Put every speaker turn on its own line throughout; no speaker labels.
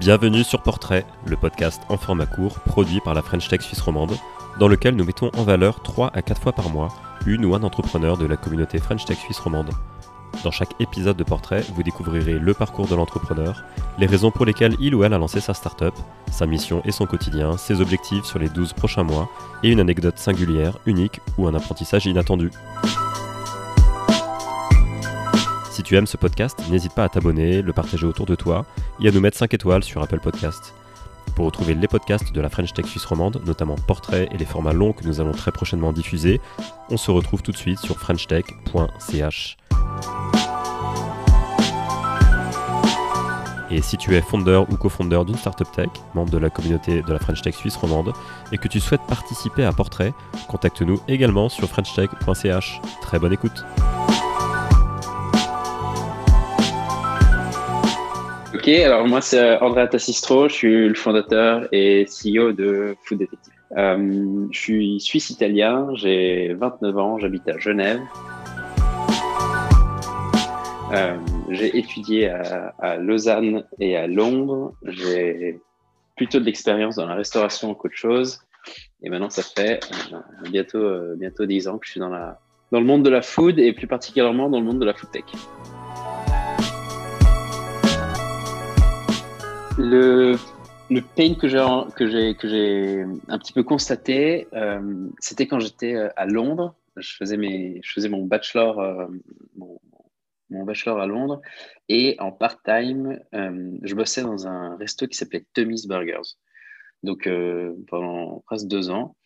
Bienvenue sur Portrait, le podcast en format court produit par la French Tech Suisse romande, dans lequel nous mettons en valeur 3 à 4 fois par mois une ou un entrepreneur de la communauté French Tech Suisse romande. Dans chaque épisode de Portrait, vous découvrirez le parcours de l'entrepreneur, les raisons pour lesquelles il ou elle a lancé sa startup, sa mission et son quotidien, ses objectifs sur les 12 prochains mois, et une anecdote singulière, unique ou un apprentissage inattendu. Si tu aimes ce podcast, n'hésite pas à t'abonner, le partager autour de toi et à nous mettre 5 étoiles sur Apple Podcast. Pour retrouver les podcasts de la French Tech Suisse romande, notamment Portrait et les formats longs que nous allons très prochainement diffuser, on se retrouve tout de suite sur frenchtech.ch. Et si tu es fondeur ou cofondeur d'une startup tech, membre de la communauté de la French Tech Suisse romande, et que tu souhaites participer à Portrait, contacte-nous également sur frenchtech.ch. Très bonne écoute.
Alors moi c'est André Tassistro, je suis le fondateur et CEO de Food Detective. Euh, je suis suisse-italien, j'ai 29 ans, j'habite à Genève. Euh, j'ai étudié à, Lausanne et à Londres. J'ai plutôt de l'expérience dans la restauration qu'autre chose. Et maintenant, ça fait euh, bientôt, euh, bientôt 10 ans que je suis dans, la, dans le monde de la food et plus particulièrement dans le monde de la food tech. Le, pain que j'ai un petit peu constaté, euh, c'était quand j'étais à Londres. Je faisais euh, mon, bachelor à Londres et en part-time, euh, je bossais dans un resto qui s'appelait Tummy's Burgers. Donc euh, pendant presque deux ans.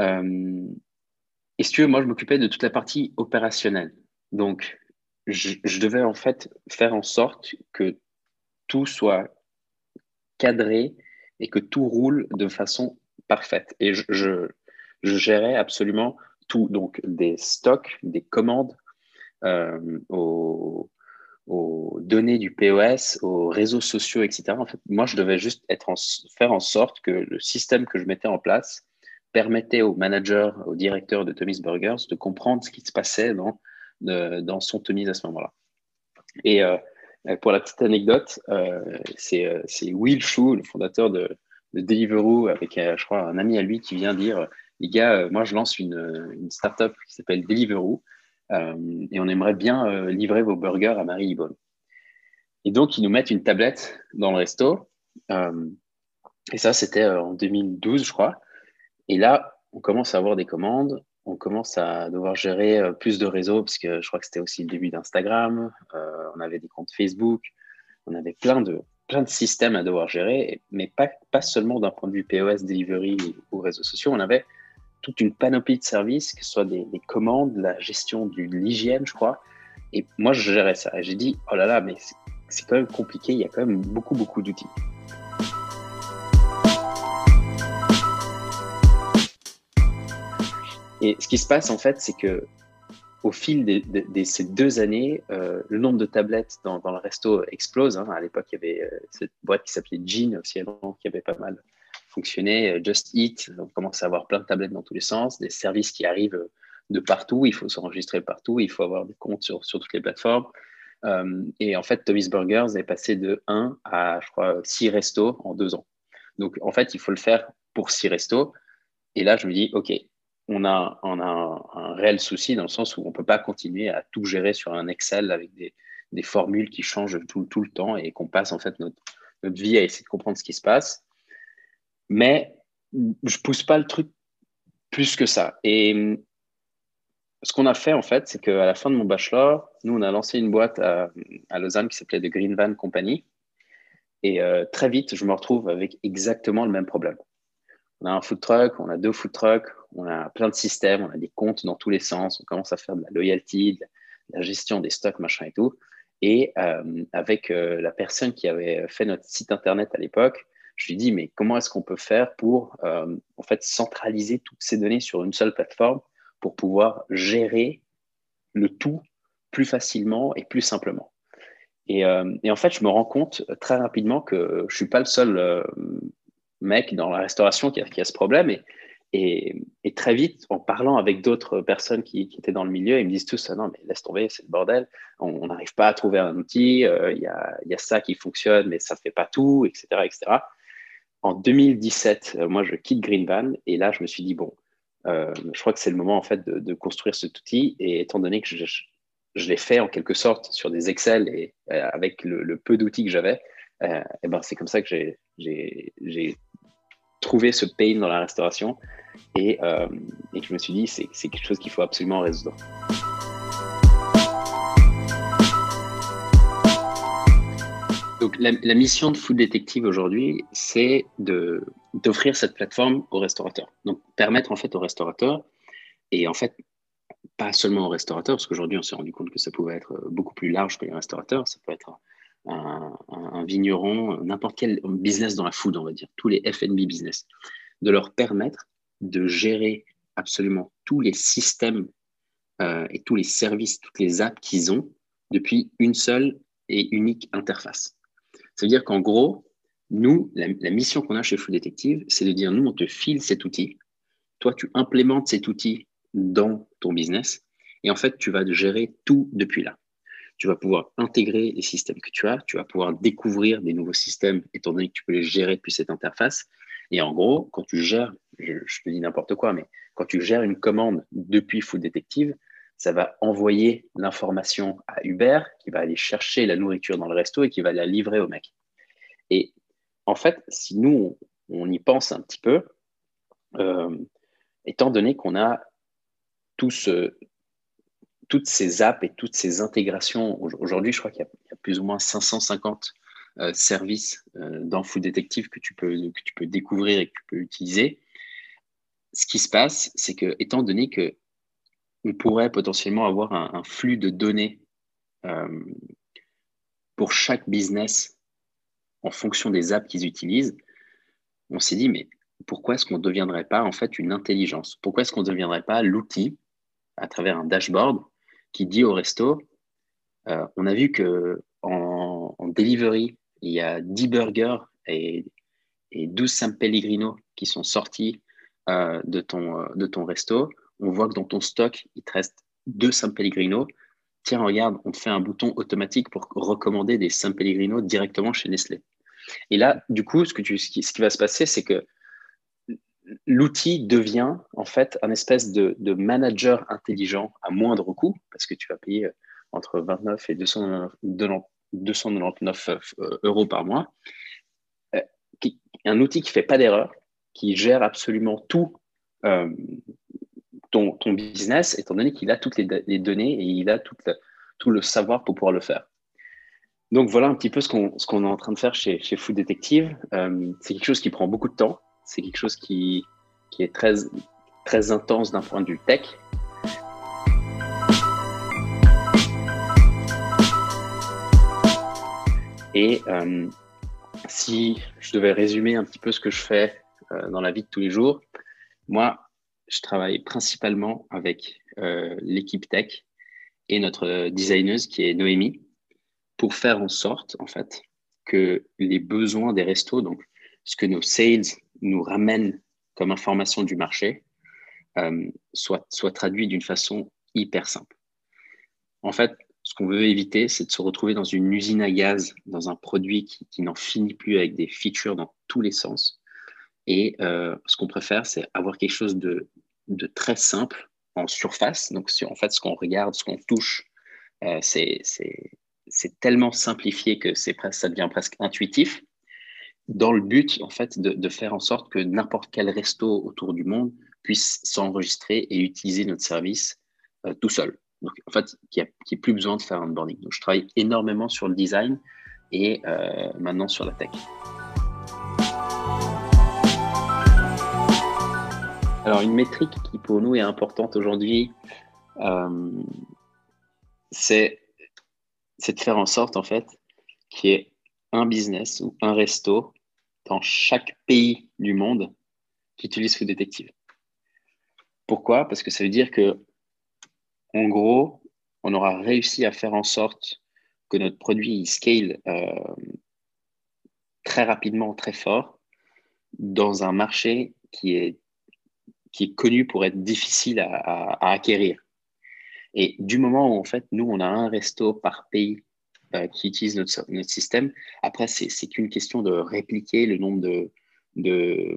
et si tu veux, moi je m'occupais de toute la partie opérationnelle. Donc je devais en fait faire en sorte que tout soit cadré et que tout roule de façon parfaite. Et je, je, gérais absolument tout, donc des stocks, des commandes euh, aux, données du POS, aux réseaux sociaux, etc. En fait, moi, je devais juste être en, faire en sorte que le système que je mettais en place permettait aux managers, aux directeurs de Tommy's Burgers de comprendre ce qui se passait dans, de, dans son Tommy's à ce moment-là. Et euh, pour la petite anecdote, euh, c'est Will Shu, le fondateur de, de Deliveroo, avec, euh, je crois, un ami à lui qui vient dire Les gars, euh, moi, je lance une, startup qui s'appelle Deliveroo euh, et on aimerait bien euh, livrer vos burgers à Marie-Yvonne. Et donc, ils nous mettent une tablette dans le resto. Euh, et ça, c'était en 2012, je crois. Et là, on commence à avoir des commandes on commence à devoir gérer plus de réseaux, parce que je crois que c'était aussi le début d'Instagram, euh, on avait des comptes Facebook, on avait plein de, plein de systèmes à devoir gérer, mais pas, pas seulement d'un point de vue POS, delivery ou réseaux sociaux, on avait toute une panoplie de services, que ce soit des, des commandes, la gestion de l'hygiène, je crois. Et moi, je gérais ça. Et j'ai dit, oh là là, mais c'est quand même compliqué, il y a quand même beaucoup, beaucoup d'outils. Et ce qui se passe, en fait, c'est que au fil de, ces deux années, euh, le nombre de tablettes dans, le resto explose. Hein. À l'époque, il y avait euh, cette boîte qui s'appelait Jean aussi, qui avait pas mal fonctionné. Euh, Just Eat, on commence à avoir plein de tablettes dans tous les sens, des services qui arrivent de partout. Il faut s'enregistrer partout, il faut avoir des comptes sur, toutes les plateformes. Et en fait, Tommy's Burgers est passé de 1 à, je crois, 6 restos en deux ans. Donc, en fait, il faut le faire pour 6 restos. Et là, je me dis, OK, on a, un, réel souci dans le sens où on ne peut pas continuer à tout gérer sur un Excel avec des, formules qui changent tout, le temps et qu'on passe en fait notre, vie à essayer de comprendre ce qui se passe. Mais je pousse pas le truc plus que ça. Et ce qu'on a fait en fait, c'est qu'à la fin de mon bachelor, nous on a lancé une boîte à, à Lausanne qui s'appelait The Green Van Company. Et euh, très vite, je me retrouve avec exactement le même problème. On a un food truck, on a deux food trucks, on a plein de systèmes, on a des comptes dans tous les sens, on commence à faire de la loyalty, de la gestion des stocks, machin et tout. Et euh, avec euh, la personne qui avait fait notre site internet à l'époque, je lui dis mais comment est-ce qu'on peut faire pour euh, en fait centraliser toutes ces données sur une seule plateforme pour pouvoir gérer le tout plus facilement et plus simplement? Et, et en fait, je me rends compte très rapidement que je suis pas le seul mec dans la restauration qui a, qui a ce problème et, Et, très vite, en parlant avec d'autres personnes qui, étaient dans le milieu, ils me disent tous Non, mais laisse tomber, c'est le bordel. On n'arrive pas à trouver un outil. Euh, il y, a, y, a, ça qui fonctionne, mais ça ne fait pas tout, etc., etc. En 2017, euh, moi, je quitte Greenvan et là, je me suis dit Bon, euh, je crois que c'est le moment en fait de, construire cet outil. Et étant donné que je, je, l'ai fait en quelque sorte sur des Excel et avec le, peu d'outils que j'avais, et ben, c'est comme ça que j'ai trouvé ce pain dans la restauration et, euh, et je me suis dit, c'est, c'est quelque chose qu'il faut absolument résoudre. Donc, la, mission de Food Detective aujourd'hui, c'est de, d'offrir cette plateforme aux restaurateurs. Donc, permettre en fait aux restaurateurs, et en fait, pas seulement aux restaurateurs, parce qu'aujourd'hui, on s'est rendu compte que ça pouvait être beaucoup plus large que les restaurateurs. Ça peut être un, un vigneron, n'importe quel business dans la food, on va dire, tous les FB business, de leur permettre de gérer absolument tous les systèmes euh, et tous les services, toutes les apps qu'ils ont depuis une seule et unique interface. Ça veut dire qu'en gros, nous, la, mission qu'on a chez Full Detective, c'est de dire, nous, on te file cet outil, toi, tu implémentes cet outil dans ton business, et en fait, tu vas gérer tout depuis là. Tu vas pouvoir intégrer les systèmes que tu as, tu vas pouvoir découvrir des nouveaux systèmes, étant donné que tu peux les gérer depuis cette interface, et en gros, quand tu gères, je, te dis n'importe quoi, mais quand tu gères une commande depuis Food Detective, ça va envoyer l'information à Uber qui va aller chercher la nourriture dans le resto et qui va la livrer au mec. Et en fait, si nous, on, y pense un petit peu, euh, étant donné qu'on a tout toutes ces apps et toutes ces intégrations, aujourd'hui, je crois qu'il y, a plus ou moins 550 euh, service euh, dans Food Detective que tu, peux, que tu peux découvrir et que tu peux utiliser. Ce qui se passe, c'est que, étant donné que on pourrait potentiellement avoir un, flux de données euh, pour chaque business en fonction des apps qu'ils utilisent, on s'est dit, mais pourquoi est-ce qu'on ne deviendrait pas en fait une intelligence? Pourquoi est-ce qu'on ne deviendrait pas l'outil à travers un dashboard qui dit au resto, on a vu que en, delivery, il y a 10 burgers et, 12 San Pellegrino qui sont sortis euh, de, ton, euh, de ton resto. On voit que dans ton stock, il te reste 2 San Pellegrino. Tiens, regarde, on te fait un bouton automatique pour recommander des San Pellegrino directement chez Nestlé. Et là, du coup, ce, qui, va se passer, c'est que l'outil devient en fait un espèce de, manager intelligent à moindre coût, parce que tu vas payer entre 29 et 200, 299 euh, euros par mois. Euh, un outil qui ne fait pas d'erreur, qui gère absolument tout euh, ton, business, étant donné qu'il a toutes les, données et il a tout le savoir pour pouvoir le faire. Donc voilà un petit peu ce qu'on est en train de faire chez Food Detective. c'est quelque chose qui prend beaucoup de temps, c'est quelque chose qui, qui est très, très intense d'un point de vue tech, Et euh, si je devais résumer un petit peu ce que je fais euh, dans la vie de tous les jours, moi, je travaille principalement avec euh, l'équipe tech et notre designeuse qui est Noémie pour faire en sorte, en fait, que les besoins des restos, donc ce que nos sales nous ramènent comme information du marché, soient, soient traduits d'une façon hyper simple. En fait, ce qu'on veut éviter, c'est de se retrouver dans une usine à gaz, dans un produit qui, n'en finit plus avec des features dans tous les sens. Et euh, ce qu'on préfère, c'est avoir quelque chose de, très simple en surface. Donc, en fait, ce qu'on regarde, ce qu'on touche, euh, c'est tellement simplifié que ça devient presque intuitif, dans le but, en fait, de faire en sorte que n'importe quel resto autour du monde puisse s'enregistrer et utiliser notre service euh, tout seul. Donc, en fait, qui n'y ait plus besoin de faire un onboarding. Donc, je travaille énormément sur le design et euh, maintenant sur la tech. Alors, une métrique qui pour nous est importante aujourd'hui, euh, c'est de faire en sorte, en fait, qu'il y ait un business ou un resto dans chaque pays du monde qui utilise Food Detective. Pourquoi? Parce que ça veut dire que en gros, on aura réussi à faire en sorte que notre produit scale euh, très rapidement, très fort, dans un marché qui est, qui est connu pour être difficile à, acquérir. Et du moment où, en fait, nous, on a un resto par pays euh, qui utilise notre, notre système, après, c'est qu'une question de répliquer le nombre de, de,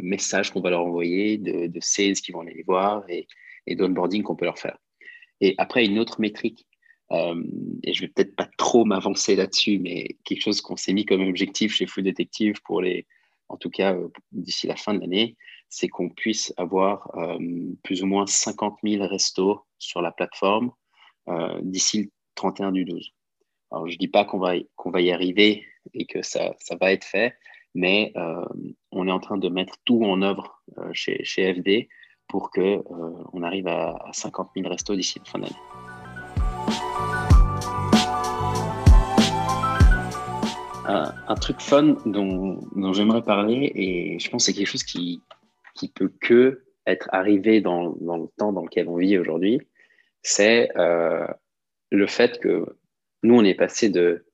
messages qu'on va leur envoyer, de, de sales qui vont aller les voir et, et d'onboarding qu'on peut leur faire. Et après, une autre métrique, euh, et je vais peut-être pas trop m'avancer là-dessus, mais quelque chose qu'on s'est mis comme objectif chez Food Detective pour les, en tout cas euh, d'ici la fin de l'année, c'est qu'on puisse avoir plus ou moins 50 000 restos sur la plateforme d'ici le 31 du 12. Alors, je ne dis pas qu'on va, qu'on va y arriver et que ça, ça va être fait, mais on est en train de mettre tout en œuvre chez, chez FD pour qu'on on arrive à, à 50 000 restos d'ici la fin de l'année. un, truc fun dont, j'aimerais parler, et je pense que c'est quelque chose qui, qui peut que être arrivé dans, le temps dans lequel on vit aujourd'hui, c'est euh, le fait que nous, on est passé de,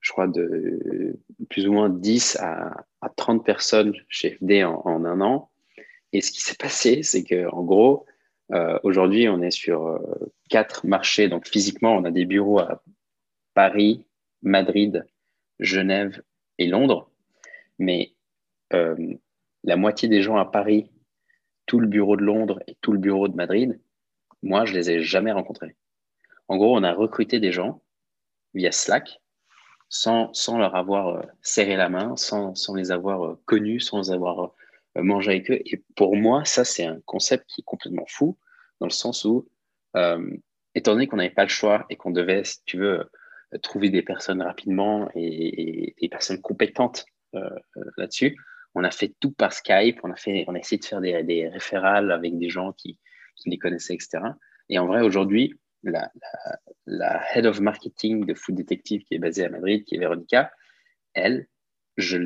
je crois, de plus ou moins 10 à, 30 personnes chez FD en, un an. Et ce qui s'est passé, c'est qu'en gros, euh, aujourd'hui, on est sur euh, quatre marchés. Donc, physiquement, on a des bureaux à Paris, Madrid, Genève et Londres, mais euh, la moitié des gens à Paris, tout le bureau de Londres et tout le bureau de Madrid, moi, je les ai jamais rencontrés. En gros, on a recruté des gens via Slack sans, sans leur avoir euh, serré la main, sans, sans les avoir euh, connus, sans avoir mangé avec eux. Et pour moi, ça, c'est un concept qui est complètement fou, dans le sens où, étant donné qu'on n'avait pas le choix et qu'on devait, si tu veux, trouver des personnes rapidement et, des personnes compétentes euh, là-dessus. On a fait tout par Skype, on a, fait, on a essayé de faire des, des référals avec des gens qui, qui, les connaissaient, etc. Et en vrai, aujourd'hui, la, head of marketing de Food Detective qui est basée à Madrid, qui est Véronica, elle, je,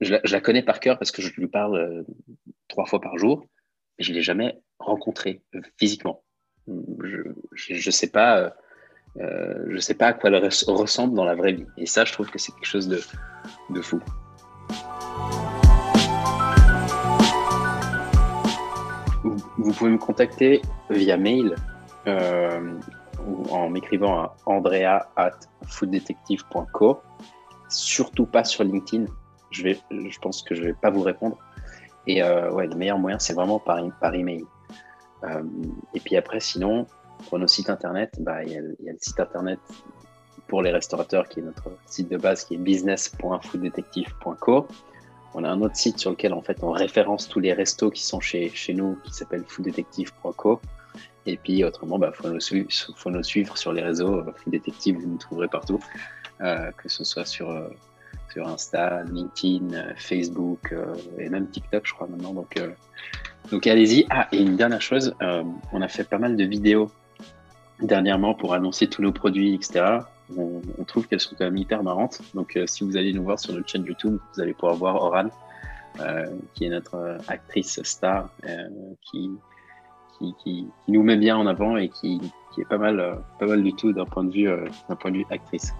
je, la, connais par cœur parce que je lui parle euh, trois fois par jour, mais je ne l'ai jamais rencontrée euh, physiquement. Je ne sais pas euh, je ne sais pas à quoi elle ressemble dans la vraie vie. Et ça, je trouve que c'est quelque chose de, de fou. Vous, pouvez me contacter via mail euh, ou en m'écrivant à andrea at fooddetective.co. Surtout pas sur LinkedIn. Je, vais, je pense que je ne vais pas vous répondre. Et euh, ouais, le meilleur moyen, c'est vraiment par, par email. Euh, et puis après, sinon, pour nos sites internet, bah, il, y a, y, a le site internet pour les restaurateurs qui est notre site de base qui est business.fooddetective.co. On a un autre site sur lequel en fait on référence tous les restos qui sont chez, chez nous qui s'appelle fooddetective.co. Et puis autrement, il bah, faut, nous suivre, faut nous suivre sur les réseaux. Euh, Food Detective, vous nous trouverez partout, euh, que ce soit sur, euh, sur Insta, LinkedIn, Facebook et même TikTok, je crois maintenant. Donc, donc allez-y. Ah, et une dernière chose, on a fait pas mal de vidéos dernièrement pour annoncer tous nos produits, etc. On, trouve qu'elles sont quand même hyper marrantes. Donc, euh, si vous allez nous voir sur notre chaîne YouTube, vous allez pouvoir voir Oran, euh, qui est notre euh, actrice star, qui, nous met bien en avant et qui, qui est pas mal, pas mal du tout d'un point de vue, d'un point de vue actrice.